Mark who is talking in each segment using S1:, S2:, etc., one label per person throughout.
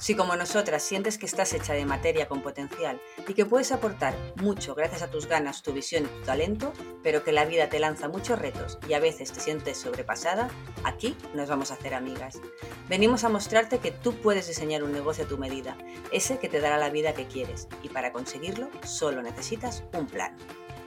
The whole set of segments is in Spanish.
S1: Si como nosotras sientes que estás hecha de materia con potencial y que puedes aportar mucho gracias a tus ganas, tu visión y tu talento, pero que la vida te lanza muchos retos y a veces te sientes sobrepasada, aquí nos vamos a hacer amigas. Venimos a mostrarte que tú puedes diseñar un negocio a tu medida, ese que te dará la vida que quieres, y para conseguirlo solo necesitas un plan.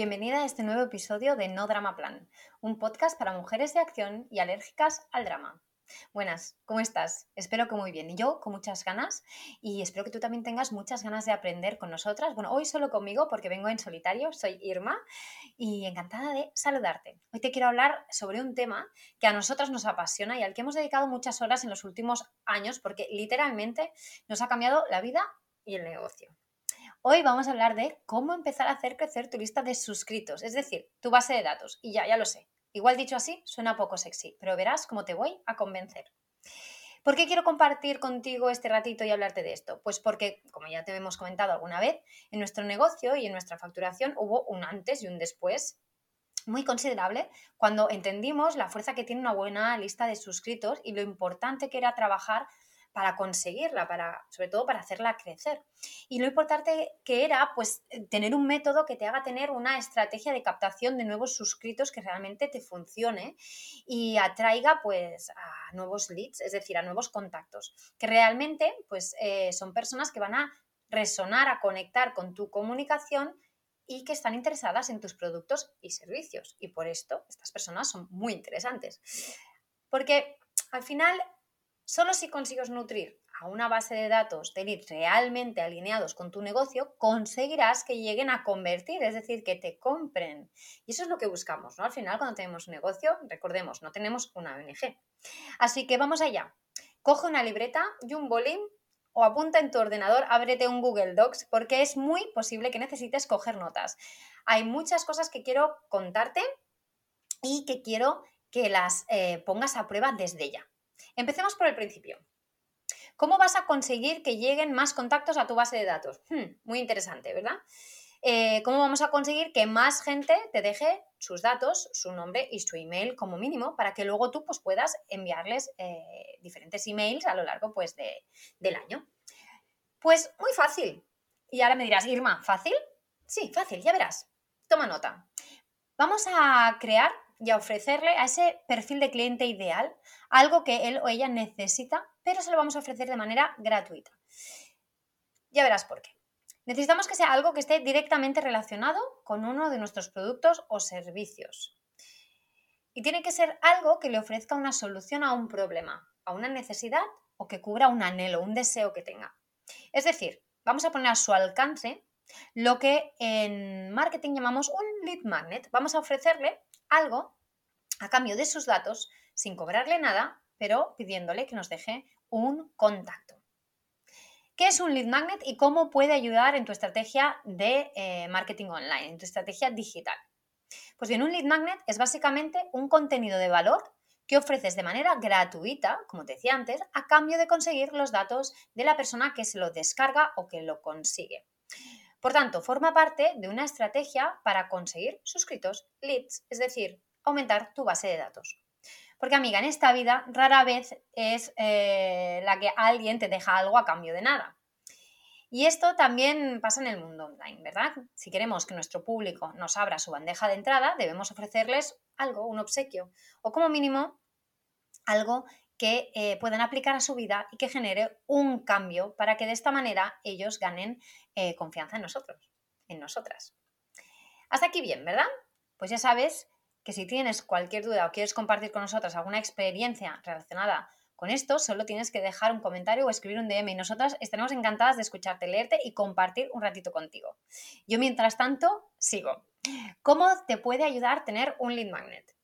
S2: Bienvenida a este nuevo episodio de No Drama Plan, un podcast para mujeres de acción y alérgicas al drama. Buenas, ¿cómo estás? Espero que muy bien. Y yo con muchas ganas y espero que tú también tengas muchas ganas de aprender con nosotras. Bueno, hoy solo conmigo porque vengo en solitario, soy Irma y encantada de saludarte. Hoy te quiero hablar sobre un tema que a nosotras nos apasiona y al que hemos dedicado muchas horas en los últimos años porque literalmente nos ha cambiado la vida y el negocio. Hoy vamos a hablar de cómo empezar a hacer crecer tu lista de suscritos, es decir, tu base de datos. Y ya, ya lo sé. Igual dicho así, suena poco sexy, pero verás cómo te voy a convencer. ¿Por qué quiero compartir contigo este ratito y hablarte de esto? Pues porque, como ya te hemos comentado alguna vez, en nuestro negocio y en nuestra facturación hubo un antes y un después muy considerable cuando entendimos la fuerza que tiene una buena lista de suscritos y lo importante que era trabajar para conseguirla, para, sobre todo para hacerla crecer. Y lo importante que era, pues, tener un método que te haga tener una estrategia de captación de nuevos suscritos que realmente te funcione y atraiga, pues, a nuevos leads, es decir, a nuevos contactos, que realmente, pues, eh, son personas que van a resonar, a conectar con tu comunicación y que están interesadas en tus productos y servicios. Y por esto estas personas son muy interesantes. Porque al final Solo si consigues nutrir a una base de datos de leads realmente alineados con tu negocio, conseguirás que lleguen a convertir, es decir, que te compren. Y eso es lo que buscamos, ¿no? Al final, cuando tenemos un negocio, recordemos, no tenemos una ONG. Así que vamos allá. Coge una libreta y un bolín o apunta en tu ordenador, ábrete un Google Docs, porque es muy posible que necesites coger notas. Hay muchas cosas que quiero contarte y que quiero que las eh, pongas a prueba desde ya. Empecemos por el principio. ¿Cómo vas a conseguir que lleguen más contactos a tu base de datos? Hmm, muy interesante, ¿verdad? Eh, ¿Cómo vamos a conseguir que más gente te deje sus datos, su nombre y su email como mínimo para que luego tú pues, puedas enviarles eh, diferentes emails a lo largo pues, del año? Pues muy fácil. Y ahora me dirás, Irma, ¿fácil? Sí, fácil, ya verás. Toma nota. Vamos a crear y a ofrecerle a ese perfil de cliente ideal algo que él o ella necesita, pero se lo vamos a ofrecer de manera gratuita. Ya verás por qué. Necesitamos que sea algo que esté directamente relacionado con uno de nuestros productos o servicios. Y tiene que ser algo que le ofrezca una solución a un problema, a una necesidad o que cubra un anhelo, un deseo que tenga. Es decir, vamos a poner a su alcance lo que en marketing llamamos un lead magnet. Vamos a ofrecerle algo a cambio de sus datos sin cobrarle nada, pero pidiéndole que nos deje un contacto. ¿Qué es un lead magnet y cómo puede ayudar en tu estrategia de eh, marketing online, en tu estrategia digital? Pues bien, un lead magnet es básicamente un contenido de valor que ofreces de manera gratuita, como te decía antes, a cambio de conseguir los datos de la persona que se lo descarga o que lo consigue. Por tanto, forma parte de una estrategia para conseguir suscritos, leads, es decir, aumentar tu base de datos. Porque amiga, en esta vida rara vez es eh, la que alguien te deja algo a cambio de nada. Y esto también pasa en el mundo online, ¿verdad? Si queremos que nuestro público nos abra su bandeja de entrada, debemos ofrecerles algo, un obsequio, o como mínimo algo que eh, puedan aplicar a su vida y que genere un cambio para que de esta manera ellos ganen eh, confianza en nosotros, en nosotras. Hasta aquí bien, ¿verdad? Pues ya sabes que si tienes cualquier duda o quieres compartir con nosotras alguna experiencia relacionada con esto, solo tienes que dejar un comentario o escribir un DM y nosotras estaremos encantadas de escucharte, leerte y compartir un ratito contigo. Yo, mientras tanto, sigo. ¿Cómo te puede ayudar tener un lead magnet?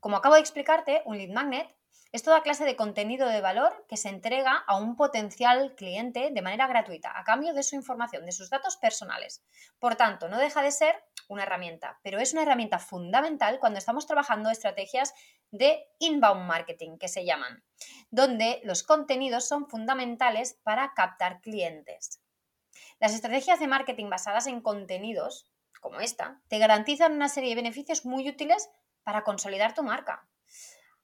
S2: Como acabo de explicarte, un lead magnet es toda clase de contenido de valor que se entrega a un potencial cliente de manera gratuita, a cambio de su información, de sus datos personales. Por tanto, no deja de ser una herramienta, pero es una herramienta fundamental cuando estamos trabajando estrategias de inbound marketing, que se llaman, donde los contenidos son fundamentales para captar clientes. Las estrategias de marketing basadas en contenidos, como esta, te garantizan una serie de beneficios muy útiles para consolidar tu marca.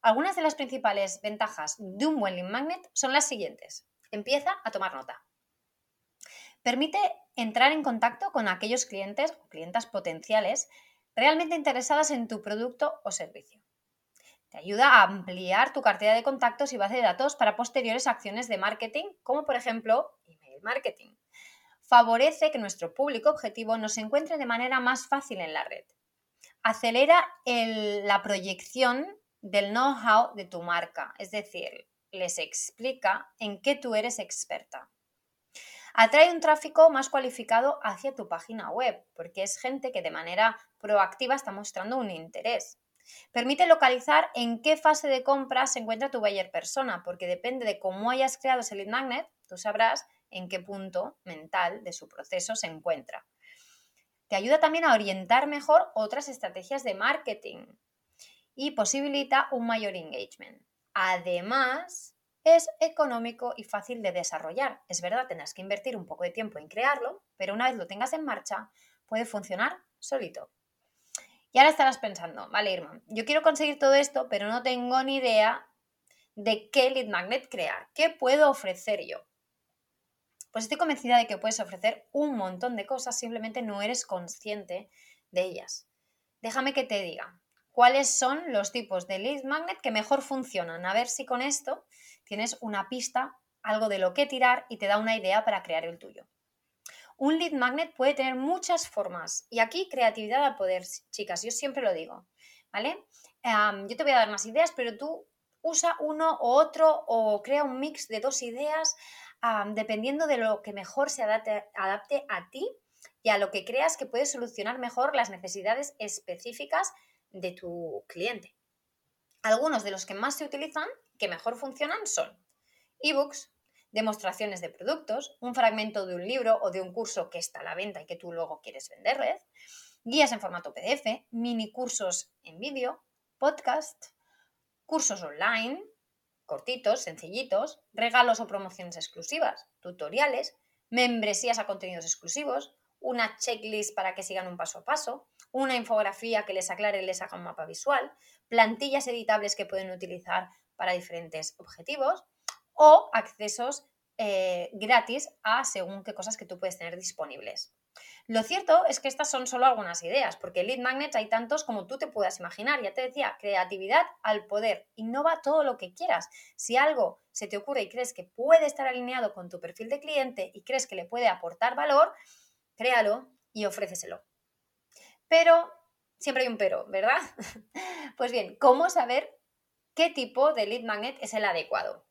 S2: Algunas de las principales ventajas de un buen lead magnet son las siguientes. Empieza a tomar nota. Permite entrar en contacto con aquellos clientes o clientas potenciales realmente interesadas en tu producto o servicio. Te ayuda a ampliar tu cartera de contactos y base de datos para posteriores acciones de marketing, como por ejemplo email marketing. Favorece que nuestro público objetivo nos encuentre de manera más fácil en la red. Acelera la proyección del know-how de tu marca, es decir, les explica en qué tú eres experta. Atrae un tráfico más cualificado hacia tu página web, porque es gente que de manera proactiva está mostrando un interés. Permite localizar en qué fase de compra se encuentra tu buyer persona, porque depende de cómo hayas creado ese lead magnet, tú sabrás en qué punto mental de su proceso se encuentra. Te ayuda también a orientar mejor otras estrategias de marketing y posibilita un mayor engagement. Además, es económico y fácil de desarrollar. Es verdad, tendrás que invertir un poco de tiempo en crearlo, pero una vez lo tengas en marcha, puede funcionar solito. Y ahora estarás pensando, vale, Irma, yo quiero conseguir todo esto, pero no tengo ni idea de qué lead magnet crear, qué puedo ofrecer yo. Pues estoy convencida de que puedes ofrecer un montón de cosas, simplemente no eres consciente de ellas. Déjame que te diga cuáles son los tipos de lead magnet que mejor funcionan. A ver si con esto tienes una pista, algo de lo que tirar y te da una idea para crear el tuyo. Un lead magnet puede tener muchas formas y aquí creatividad al poder, chicas, yo siempre lo digo, ¿vale? yo te voy a dar más ideas, pero tú usa uno o otro o crea un mix de dos ideas dependiendo de lo que mejor se adapte, adapte a ti y a lo que creas que puede solucionar mejor las necesidades específicas de tu cliente. Algunos de los que más se utilizan, que mejor funcionan, son ebooks, demostraciones de productos, un fragmento de un libro o de un curso que está a la venta y que tú luego quieres venderles, guías en formato PDF, mini cursos en vídeo, podcast, cursos online, cortitos, sencillitos, regalos o promociones exclusivas, tutoriales, membresías a contenidos exclusivos, una checklist para que sigan un paso a paso, una infografía que les aclare y les haga un mapa visual, plantillas editables que pueden utilizar para diferentes objetivos, o accesos eh, gratis a según qué cosas que tú puedes tener disponibles. Lo cierto es que estas son solo algunas ideas, porque lead magnets hay tantos como tú te puedas imaginar. Ya te decía, creatividad al poder. Innova todo lo que quieras. Si algo se te ocurre y crees que puede estar alineado con tu perfil de cliente y crees que le puede aportar valor, créalo y ofréceselo. Pero, siempre hay un pero, ¿verdad? pues bien, ¿cómo saber qué tipo de lead magnet es el adecuado?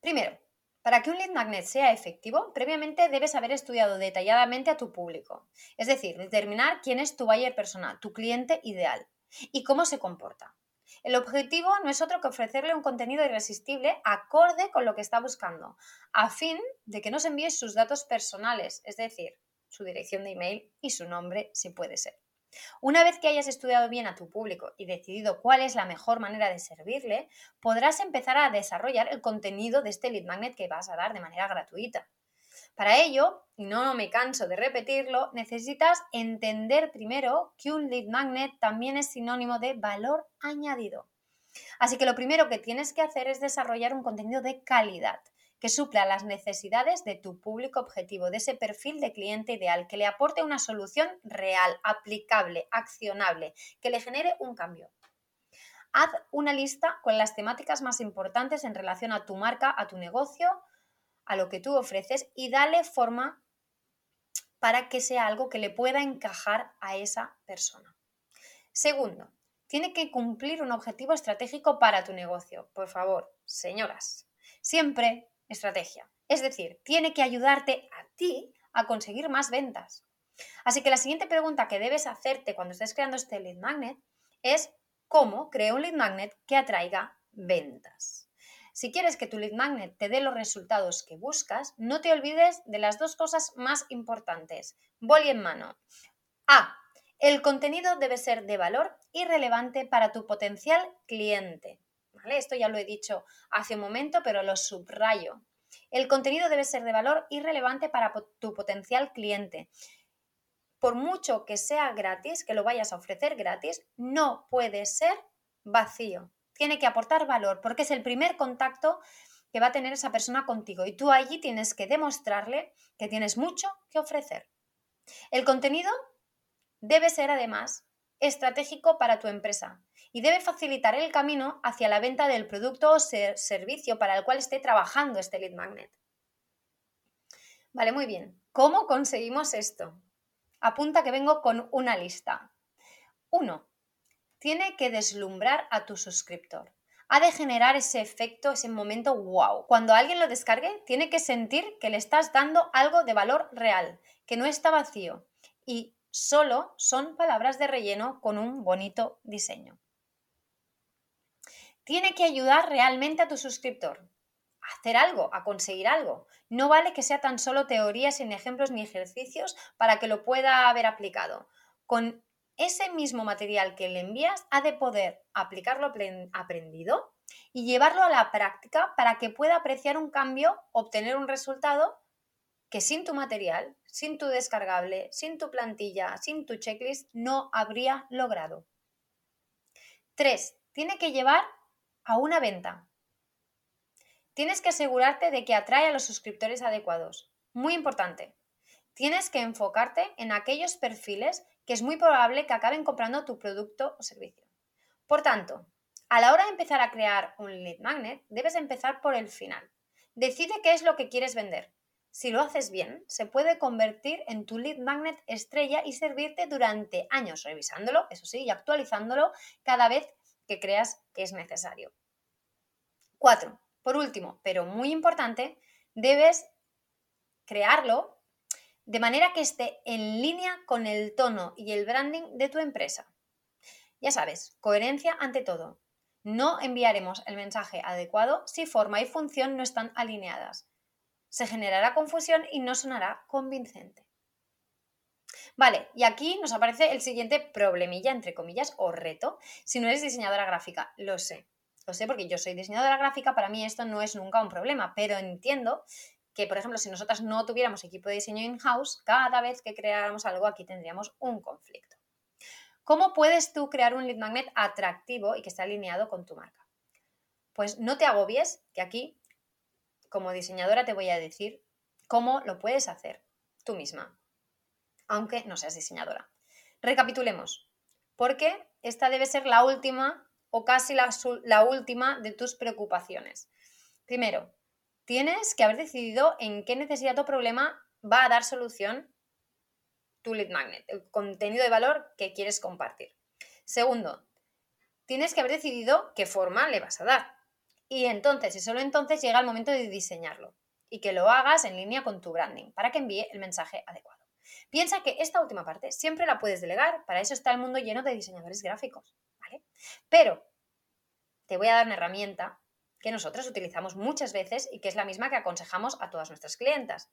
S2: Primero, para que un lead magnet sea efectivo, previamente debes haber estudiado detalladamente a tu público. Es decir, determinar quién es tu buyer persona, tu cliente ideal y cómo se comporta. El objetivo no es otro que ofrecerle un contenido irresistible acorde con lo que está buscando, a fin de que nos envíe sus datos personales, es decir, su dirección de email y su nombre si puede ser. Una vez que hayas estudiado bien a tu público y decidido cuál es la mejor manera de servirle, podrás empezar a desarrollar el contenido de este lead magnet que vas a dar de manera gratuita. Para ello, y no me canso de repetirlo, necesitas entender primero que un lead magnet también es sinónimo de valor añadido. Así que lo primero que tienes que hacer es desarrollar un contenido de calidad que supla las necesidades de tu público objetivo, de ese perfil de cliente ideal, que le aporte una solución real, aplicable, accionable, que le genere un cambio. Haz una lista con las temáticas más importantes en relación a tu marca, a tu negocio, a lo que tú ofreces y dale forma para que sea algo que le pueda encajar a esa persona. Segundo, tiene que cumplir un objetivo estratégico para tu negocio. Por favor, señoras, siempre estrategia. Es decir, tiene que ayudarte a ti a conseguir más ventas. Así que la siguiente pregunta que debes hacerte cuando estés creando este lead magnet es cómo creo un lead magnet que atraiga ventas. Si quieres que tu lead magnet te dé los resultados que buscas, no te olvides de las dos cosas más importantes. Boli en mano. A. El contenido debe ser de valor y relevante para tu potencial cliente. ¿Vale? Esto ya lo he dicho hace un momento, pero lo subrayo. El contenido debe ser de valor y relevante para tu potencial cliente. Por mucho que sea gratis, que lo vayas a ofrecer gratis, no puede ser vacío. Tiene que aportar valor porque es el primer contacto que va a tener esa persona contigo y tú allí tienes que demostrarle que tienes mucho que ofrecer. El contenido debe ser además estratégico para tu empresa y debe facilitar el camino hacia la venta del producto o servicio para el cual esté trabajando este lead magnet. Vale, muy bien. ¿Cómo conseguimos esto? Apunta que vengo con una lista. 1. Tiene que deslumbrar a tu suscriptor. Ha de generar ese efecto, ese momento wow. Cuando alguien lo descargue, tiene que sentir que le estás dando algo de valor real, que no está vacío. Y solo son palabras de relleno con un bonito diseño. Tiene que ayudar realmente a tu suscriptor a hacer algo, a conseguir algo. No vale que sea tan solo teoría sin ejemplos ni ejercicios para que lo pueda haber aplicado. Con ese mismo material que le envías, ha de poder aplicarlo aprendido y llevarlo a la práctica para que pueda apreciar un cambio, obtener un resultado que sin tu material, sin tu descargable, sin tu plantilla, sin tu checklist, no habría logrado. 3. Tiene que llevar a una venta. Tienes que asegurarte de que atrae a los suscriptores adecuados. Muy importante. Tienes que enfocarte en aquellos perfiles que es muy probable que acaben comprando tu producto o servicio. Por tanto, a la hora de empezar a crear un lead magnet, debes empezar por el final. Decide qué es lo que quieres vender. Si lo haces bien, se puede convertir en tu lead magnet estrella y servirte durante años, revisándolo, eso sí, y actualizándolo cada vez que creas que es necesario. 4. Por último, pero muy importante, debes crearlo de manera que esté en línea con el tono y el branding de tu empresa. Ya sabes, coherencia ante todo. No enviaremos el mensaje adecuado si forma y función no están alineadas se generará confusión y no sonará convincente. Vale, y aquí nos aparece el siguiente problemilla, entre comillas, o reto, si no eres diseñadora gráfica. Lo sé, lo sé porque yo soy diseñadora gráfica, para mí esto no es nunca un problema, pero entiendo que, por ejemplo, si nosotras no tuviéramos equipo de diseño in-house, cada vez que creáramos algo aquí tendríamos un conflicto. ¿Cómo puedes tú crear un lead magnet atractivo y que esté alineado con tu marca? Pues no te agobies, que aquí como diseñadora te voy a decir cómo lo puedes hacer tú misma, aunque no seas diseñadora. Recapitulemos, porque esta debe ser la última o casi la, la última de tus preocupaciones. Primero, tienes que haber decidido en qué necesidad o problema va a dar solución tu lead magnet, el contenido de valor que quieres compartir. Segundo, tienes que haber decidido qué forma le vas a dar. Y entonces, y solo entonces, llega el momento de diseñarlo y que lo hagas en línea con tu branding para que envíe el mensaje adecuado. Piensa que esta última parte siempre la puedes delegar, para eso está el mundo lleno de diseñadores gráficos, ¿vale? Pero te voy a dar una herramienta que nosotros utilizamos muchas veces y que es la misma que aconsejamos a todas nuestras clientas.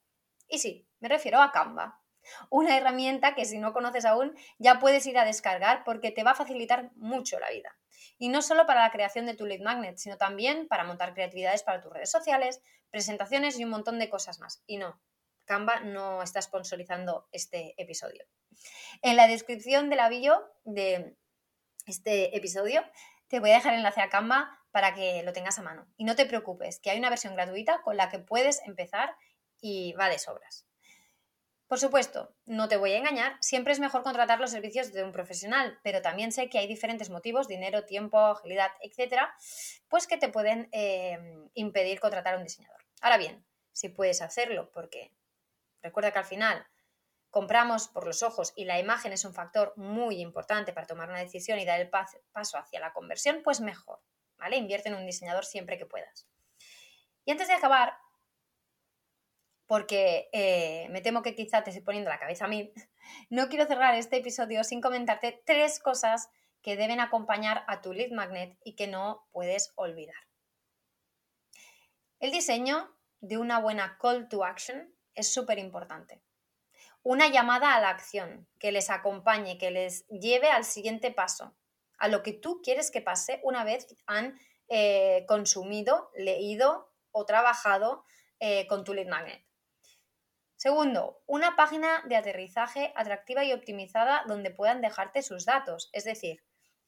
S2: Y sí, me refiero a Canva. Una herramienta que si no conoces aún ya puedes ir a descargar porque te va a facilitar mucho la vida. Y no solo para la creación de tu lead magnet, sino también para montar creatividades para tus redes sociales, presentaciones y un montón de cosas más. Y no, Canva no está sponsorizando este episodio. En la descripción de la de este episodio te voy a dejar enlace a Canva para que lo tengas a mano. Y no te preocupes, que hay una versión gratuita con la que puedes empezar y va de sobras. Por supuesto, no te voy a engañar, siempre es mejor contratar los servicios de un profesional, pero también sé que hay diferentes motivos, dinero, tiempo, agilidad, etcétera, pues que te pueden em, impedir contratar a un diseñador. Ahora bien, si puedes hacerlo, porque recuerda que al final compramos por los ojos y la imagen es un factor muy importante para tomar una decisión y dar el paso hacia la conversión, pues mejor, ¿vale? Invierte en un diseñador siempre que puedas. Y antes de acabar, porque eh, me temo que quizá te estoy poniendo la cabeza a mí, no quiero cerrar este episodio sin comentarte tres cosas que deben acompañar a tu lead magnet y que no puedes olvidar. El diseño de una buena call to action es súper importante. Una llamada a la acción que les acompañe, que les lleve al siguiente paso, a lo que tú quieres que pase una vez han eh, consumido, leído o trabajado eh, con tu lead magnet. Segundo, una página de aterrizaje atractiva y optimizada donde puedan dejarte sus datos. Es decir,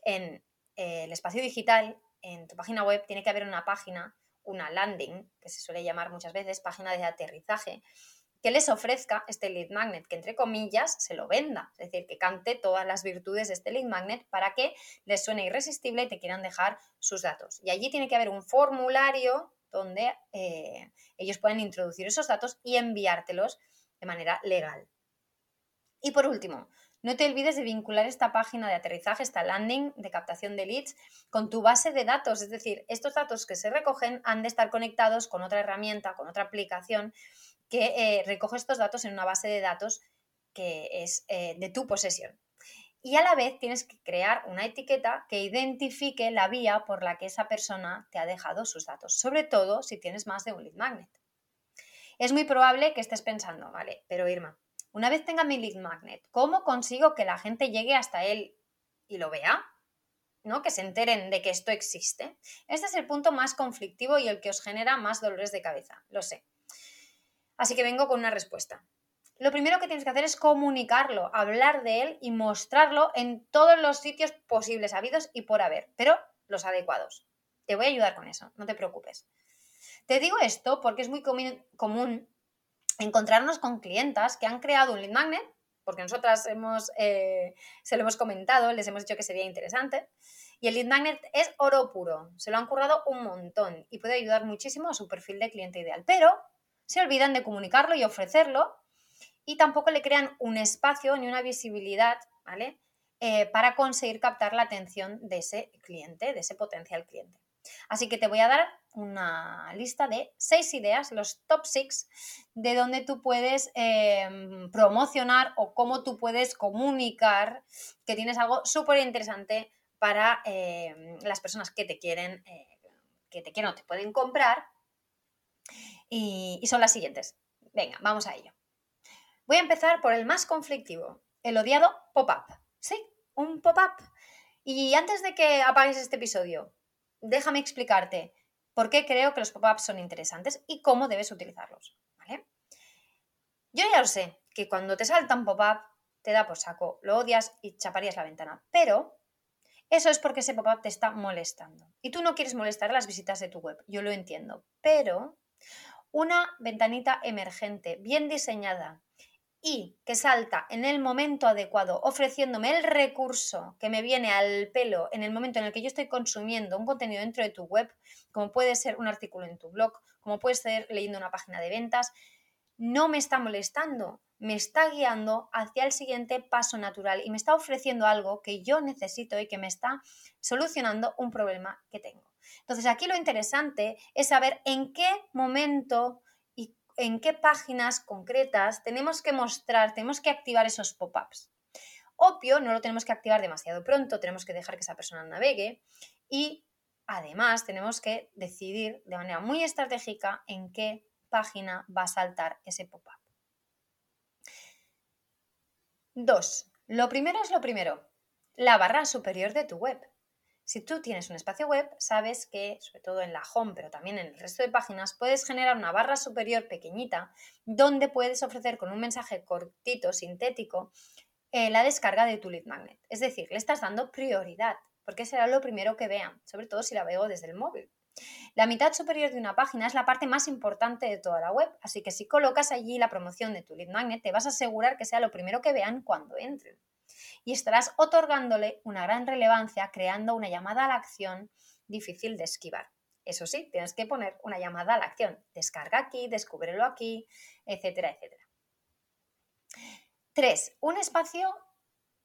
S2: en eh, el espacio digital, en tu página web, tiene que haber una página, una landing, que se suele llamar muchas veces página de aterrizaje, que les ofrezca este lead magnet, que entre comillas se lo venda, es decir, que cante todas las virtudes de este lead magnet para que les suene irresistible y te quieran dejar sus datos. Y allí tiene que haber un formulario donde eh, ellos pueden introducir esos datos y enviártelos de manera legal. Y por último, no te olvides de vincular esta página de aterrizaje, esta landing de captación de leads con tu base de datos. Es decir, estos datos que se recogen han de estar conectados con otra herramienta, con otra aplicación que eh, recoge estos datos en una base de datos que es eh, de tu posesión y a la vez tienes que crear una etiqueta que identifique la vía por la que esa persona te ha dejado sus datos, sobre todo si tienes más de un lead magnet. Es muy probable que estés pensando, vale, pero Irma, una vez tenga mi lead magnet, ¿cómo consigo que la gente llegue hasta él y lo vea? ¿no? Que se enteren de que esto existe. Este es el punto más conflictivo y el que os genera más dolores de cabeza, lo sé. Así que vengo con una respuesta lo primero que tienes que hacer es comunicarlo, hablar de él y mostrarlo en todos los sitios posibles, habidos y por haber, pero los adecuados. Te voy a ayudar con eso, no te preocupes. Te digo esto porque es muy común encontrarnos con clientas que han creado un lead magnet, porque nosotras hemos, eh, se lo hemos comentado, les hemos dicho que sería interesante, y el lead magnet es oro puro, se lo han currado un montón y puede ayudar muchísimo a su perfil de cliente ideal, pero se olvidan de comunicarlo y ofrecerlo y tampoco le crean un espacio ni una visibilidad, ¿vale? Eh, para conseguir captar la atención de ese cliente, de ese potencial cliente. Así que te voy a dar una lista de seis ideas, los top six, de donde tú puedes em, promocionar o cómo tú puedes comunicar que tienes algo súper interesante para em, las personas que te quieren, eh, que te quieren o te pueden comprar. Y son las siguientes. Venga, vamos a ello. Voy a empezar por el más conflictivo, el odiado pop-up. Sí, un pop-up. Y antes de que apagues este episodio, déjame explicarte por qué creo que los pop-ups son interesantes y cómo debes utilizarlos. ¿vale? Yo ya lo sé, que cuando te salta un pop-up te da por saco, lo odias y chaparías la ventana, pero eso es porque ese pop-up te está molestando. Y tú no quieres molestar las visitas de tu web, yo lo entiendo, pero una ventanita emergente, bien diseñada, y que salta en el momento adecuado, ofreciéndome el recurso que me viene al pelo en el momento en el que yo estoy consumiendo un contenido dentro de tu web, como puede ser un artículo en tu blog, como puede ser leyendo una página de ventas, no me está molestando, me está guiando hacia el siguiente paso natural y me está ofreciendo algo que yo necesito y que me está solucionando un problema que tengo. Entonces aquí lo interesante es saber en qué momento en qué páginas concretas tenemos que mostrar, tenemos que activar esos pop-ups. Obvio, no lo tenemos que activar demasiado pronto, tenemos que dejar que esa persona navegue y además tenemos que decidir de manera muy estratégica en qué página va a saltar ese pop-up. Dos, lo primero es lo primero, la barra superior de tu web. Si tú tienes un espacio web, sabes que, sobre todo en la home, pero también en el resto de páginas, puedes generar una barra superior pequeñita donde puedes ofrecer con un mensaje cortito, sintético, eh, la descarga de tu lead magnet. Es decir, le estás dando prioridad, porque será lo primero que vean, sobre todo si la veo desde el móvil. La mitad superior de una página es la parte más importante de toda la web, así que si colocas allí la promoción de tu lead magnet, te vas a asegurar que sea lo primero que vean cuando entren. Y estarás otorgándole una gran relevancia creando una llamada a la acción difícil de esquivar. Eso sí, tienes que poner una llamada a la acción. Descarga aquí, descúbrelo aquí, etcétera, etcétera. 3. Un espacio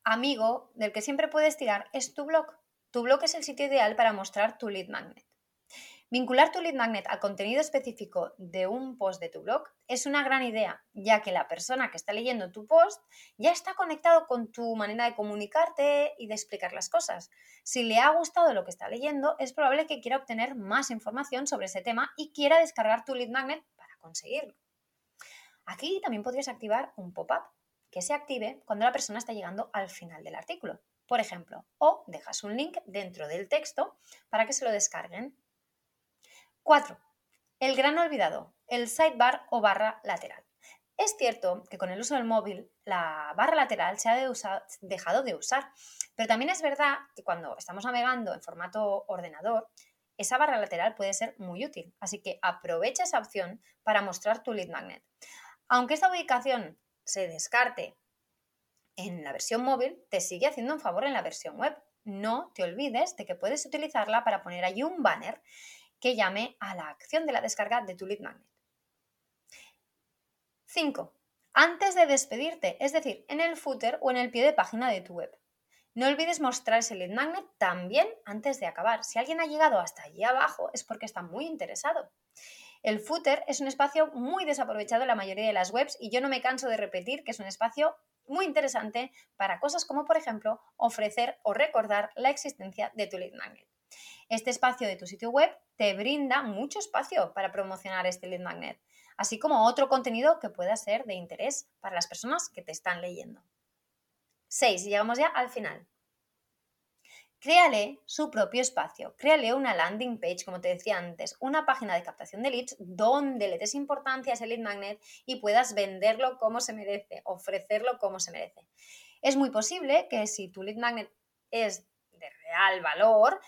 S2: amigo del que siempre puedes tirar es tu blog. Tu blog es el sitio ideal para mostrar tu lead magnet. Vincular tu lead magnet al contenido específico de un post de tu blog es una gran idea, ya que la persona que está leyendo tu post ya está conectado con tu manera de comunicarte y de explicar las cosas. Si le ha gustado lo que está leyendo, es probable que quiera obtener más información sobre ese tema y quiera descargar tu lead magnet para conseguirlo. Aquí también podrías activar un pop-up que se active cuando la persona está llegando al final del artículo, por ejemplo, o dejas un link dentro del texto para que se lo descarguen 4. El gran olvidado, el sidebar o barra lateral. Es cierto que con el uso del móvil la barra lateral se ha dejado de usar, pero también es verdad que cuando estamos navegando en formato ordenador, esa barra lateral puede ser muy útil, así que aprovecha esa opción para mostrar tu lead magnet. Aunque esta ubicación se descarte en la versión móvil, te sigue haciendo un favor en la versión web. No te olvides de que puedes utilizarla para poner allí un banner llame a la acción de la descarga de tu lead magnet. 5. Antes de despedirte, es decir, en el footer o en el pie de página de tu web. No olvides mostrar ese lead magnet también antes de acabar. Si alguien ha llegado hasta allí abajo es porque está muy interesado. El footer es un espacio muy desaprovechado en la mayoría de las webs y yo no me canso de repetir que es un espacio muy interesante para cosas como, por ejemplo, ofrecer o recordar la existencia de tu lead magnet. Este espacio de tu sitio web te brinda mucho espacio para promocionar este lead magnet, así como otro contenido que pueda ser de interés para las personas que te están leyendo. 6. Llegamos ya al final. Créale su propio espacio, créale una landing page, como te decía antes, una página de captación de leads donde le des importancia a ese lead magnet y puedas venderlo como se merece, ofrecerlo como se merece. Es muy posible que si tu lead magnet es de real valor,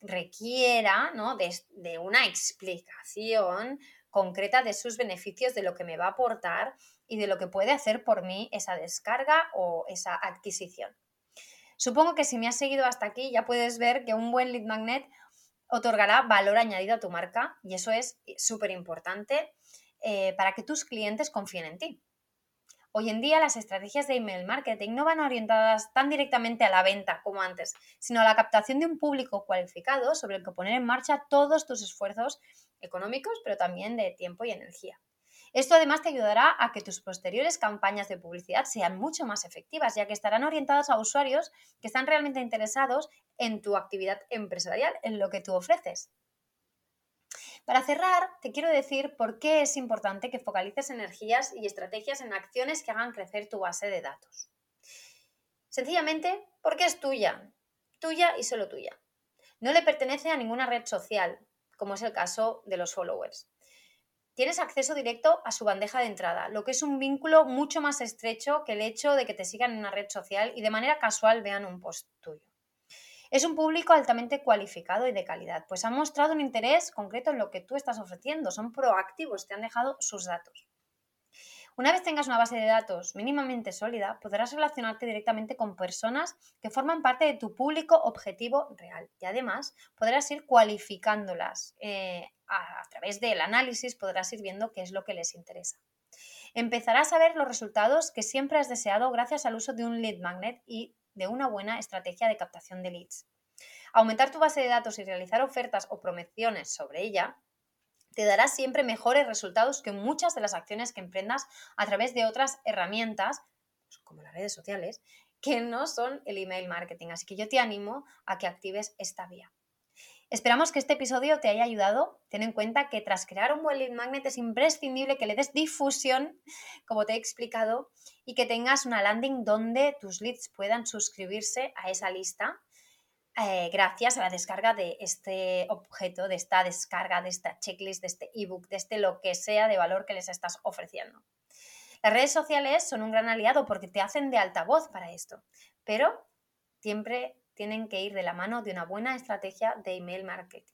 S2: requiera ¿no? de, una explicación concreta de sus beneficios, de lo que me va a aportar y de lo que puede hacer por mí esa descarga o esa adquisición. Supongo que si me has seguido hasta aquí ya puedes ver que un buen lead magnet otorgará valor añadido a tu marca y eso es súper importante eh, para que tus clientes confíen en ti. Hoy en día las estrategias de email marketing no van orientadas tan directamente a la venta como antes, sino a la captación de un público cualificado sobre el que poner en marcha todos tus esfuerzos económicos, pero también de tiempo y energía. Esto además te ayudará a que tus posteriores campañas de publicidad sean mucho más efectivas, ya que estarán orientadas a usuarios que están realmente interesados en tu actividad empresarial, en lo que tú ofreces. Para cerrar, te quiero decir por qué es importante que focalices energías y estrategias en acciones que hagan crecer tu base de datos. Sencillamente porque es tuya, tuya y solo tuya. No le pertenece a ninguna red social, como es el caso de los followers. Tienes acceso directo a su bandeja de entrada, lo que es un vínculo mucho más estrecho que el hecho de que te sigan en una red social y de manera casual vean un post tuyo. Es un público altamente cualificado y de calidad, pues han mostrado un interés concreto en lo que tú estás ofreciendo, son proactivos, te han dejado sus datos. Una vez tengas una base de datos mínimamente sólida, podrás relacionarte directamente con personas que forman parte de tu público objetivo real y además podrás ir cualificándolas. Eh, a, a través del análisis podrás ir viendo qué es lo que les interesa. Empezarás a ver los resultados que siempre has deseado gracias al uso de un lead magnet y de una buena estrategia de captación de leads. Aumentar tu base de datos y realizar ofertas o promociones sobre ella te dará siempre mejores resultados que muchas de las acciones que emprendas a través de otras herramientas, pues, como las redes sociales, que no son el email marketing. Así que yo te animo a que actives esta vía. Esperamos que este episodio te haya ayudado. Ten en cuenta que tras crear un buen lead magnet es imprescindible que le des difusión, como te he explicado, y que tengas una landing donde tus leads puedan suscribirse a esa lista eh, gracias a la descarga de este objeto, de esta descarga, de esta checklist, de este ebook, de este lo que sea de valor que les estás ofreciendo. Las redes sociales son un gran aliado porque te hacen de altavoz para esto, pero siempre tienen que ir de la mano de una buena estrategia de email marketing.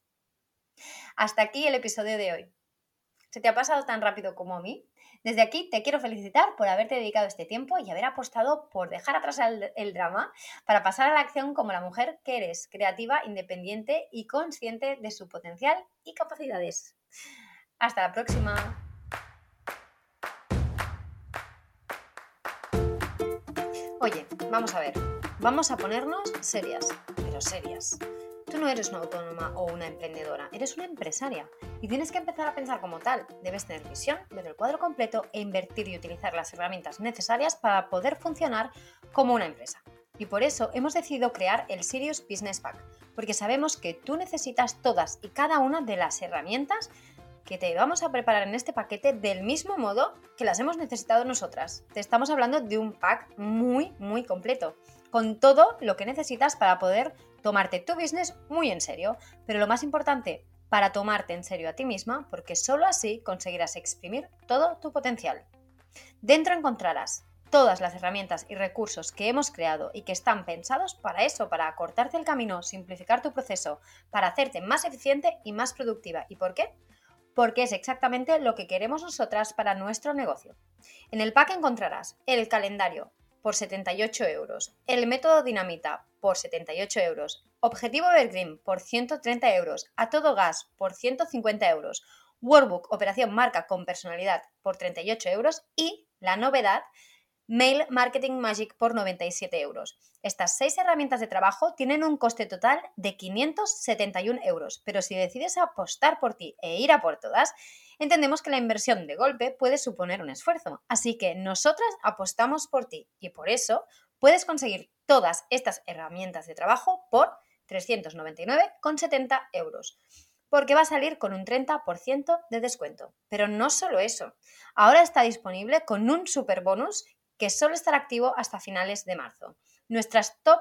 S2: Hasta aquí el episodio de hoy. ¿Se te ha pasado tan rápido como a mí? Desde aquí te quiero felicitar por haberte dedicado este tiempo y haber apostado por dejar atrás el, drama para pasar a la acción como la mujer que eres, creativa, independiente y consciente de su potencial y capacidades. Hasta la próxima. Oye, vamos a ver, vamos a ponernos serias, pero serias. Tú no eres una autónoma o una emprendedora, eres una empresaria y tienes que empezar a pensar como tal. Debes tener visión, ver el cuadro completo e invertir y utilizar las herramientas necesarias para poder funcionar como una empresa. Y por eso hemos decidido crear el Sirius Business Pack, porque sabemos que tú necesitas todas y cada una de las herramientas que te vamos a preparar en este paquete del mismo modo que las hemos necesitado nosotras. Te estamos hablando de un pack muy, muy completo, con todo lo que necesitas para poder tomarte tu business muy en serio, pero lo más importante, para tomarte en serio a ti misma, porque solo así conseguirás exprimir todo tu potencial. Dentro encontrarás todas las herramientas y recursos que hemos creado y que están pensados para eso, para acortarte el camino, simplificar tu proceso, para hacerte más eficiente y más productiva. ¿Y por qué? Porque es exactamente lo que queremos nosotras para nuestro negocio. En el pack encontrarás el calendario, por 78 euros. El método Dinamita por 78 euros. Objetivo Evergreen por 130 euros. A todo gas por 150 euros. Workbook Operación Marca con personalidad por 38 euros. Y la novedad, Mail Marketing Magic por 97 euros. Estas seis herramientas de trabajo tienen un coste total de 571 euros, pero si decides apostar por ti e ir a por todas, entendemos que la inversión de golpe puede suponer un esfuerzo. Así que nosotras apostamos por ti y por eso puedes conseguir todas estas herramientas de trabajo por 399,70 euros porque va a salir con un 30% de descuento. Pero no solo eso, ahora está disponible con un super bonus que solo estará activo hasta finales de marzo. Nuestras top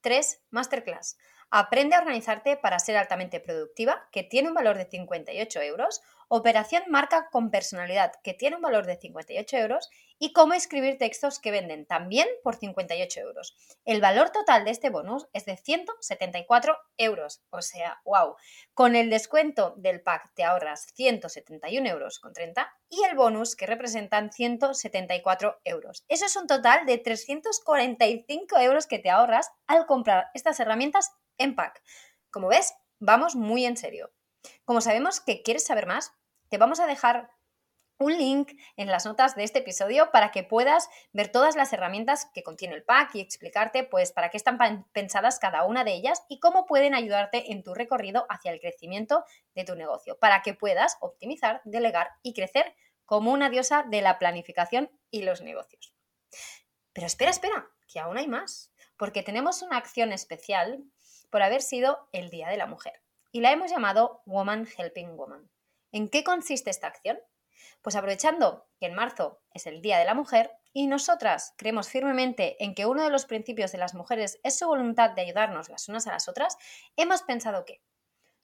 S2: 3 masterclass. Aprende a organizarte para ser altamente productiva, que tiene un valor de 58 euros, Operación Marca con Personalidad, que tiene un valor de 58 euros, y Cómo escribir textos que venden, también por 58 euros. El valor total de este bonus es de 174 euros, o sea, wow. Con el descuento del pack te ahorras 171 euros con 30 y el bonus que representan 174 euros. Eso es un total de 345 euros que te ahorras al comprar estas herramientas en pack. Como ves, vamos muy en serio. Como sabemos que quieres saber más, te vamos a dejar un link en las notas de este episodio para que puedas ver todas las herramientas que contiene el pack y explicarte pues para qué están pensadas cada una de ellas y cómo pueden ayudarte en tu recorrido hacia el crecimiento de tu negocio, para que puedas optimizar, delegar y crecer como una diosa de la planificación y los negocios. Pero espera, espera, que aún hay más, porque tenemos una acción especial por haber sido el Día de la Mujer y la hemos llamado Woman Helping Woman. ¿En qué consiste esta acción? Pues aprovechando que en marzo es el Día de la Mujer y nosotras creemos firmemente en que uno de los principios de las mujeres es su voluntad de ayudarnos las unas a las otras, hemos pensado que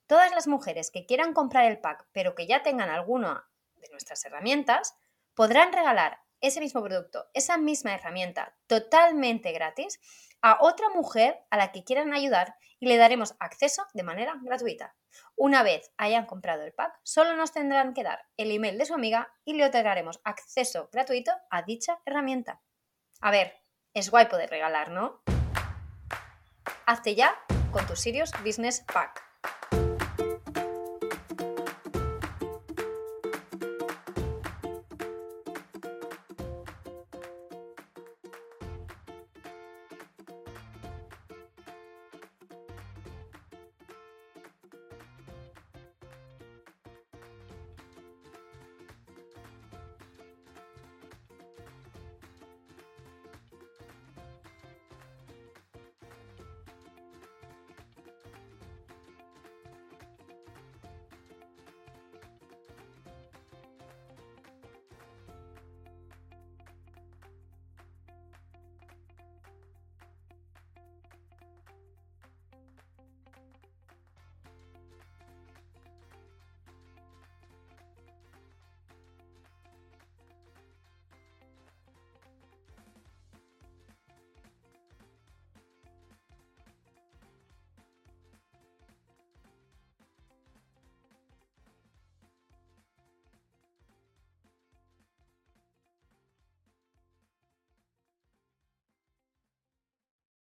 S2: todas las mujeres que quieran comprar el pack pero que ya tengan alguna de nuestras herramientas, podrán regalar ese mismo producto, esa misma herramienta totalmente gratis a otra mujer a la que quieran ayudar y le daremos acceso de manera gratuita. Una vez hayan comprado el pack, solo nos tendrán que dar el email de su amiga y le otorgaremos acceso gratuito a dicha herramienta. A ver, es guay poder regalar, ¿no? Hazte ya con tu Sirius Business Pack.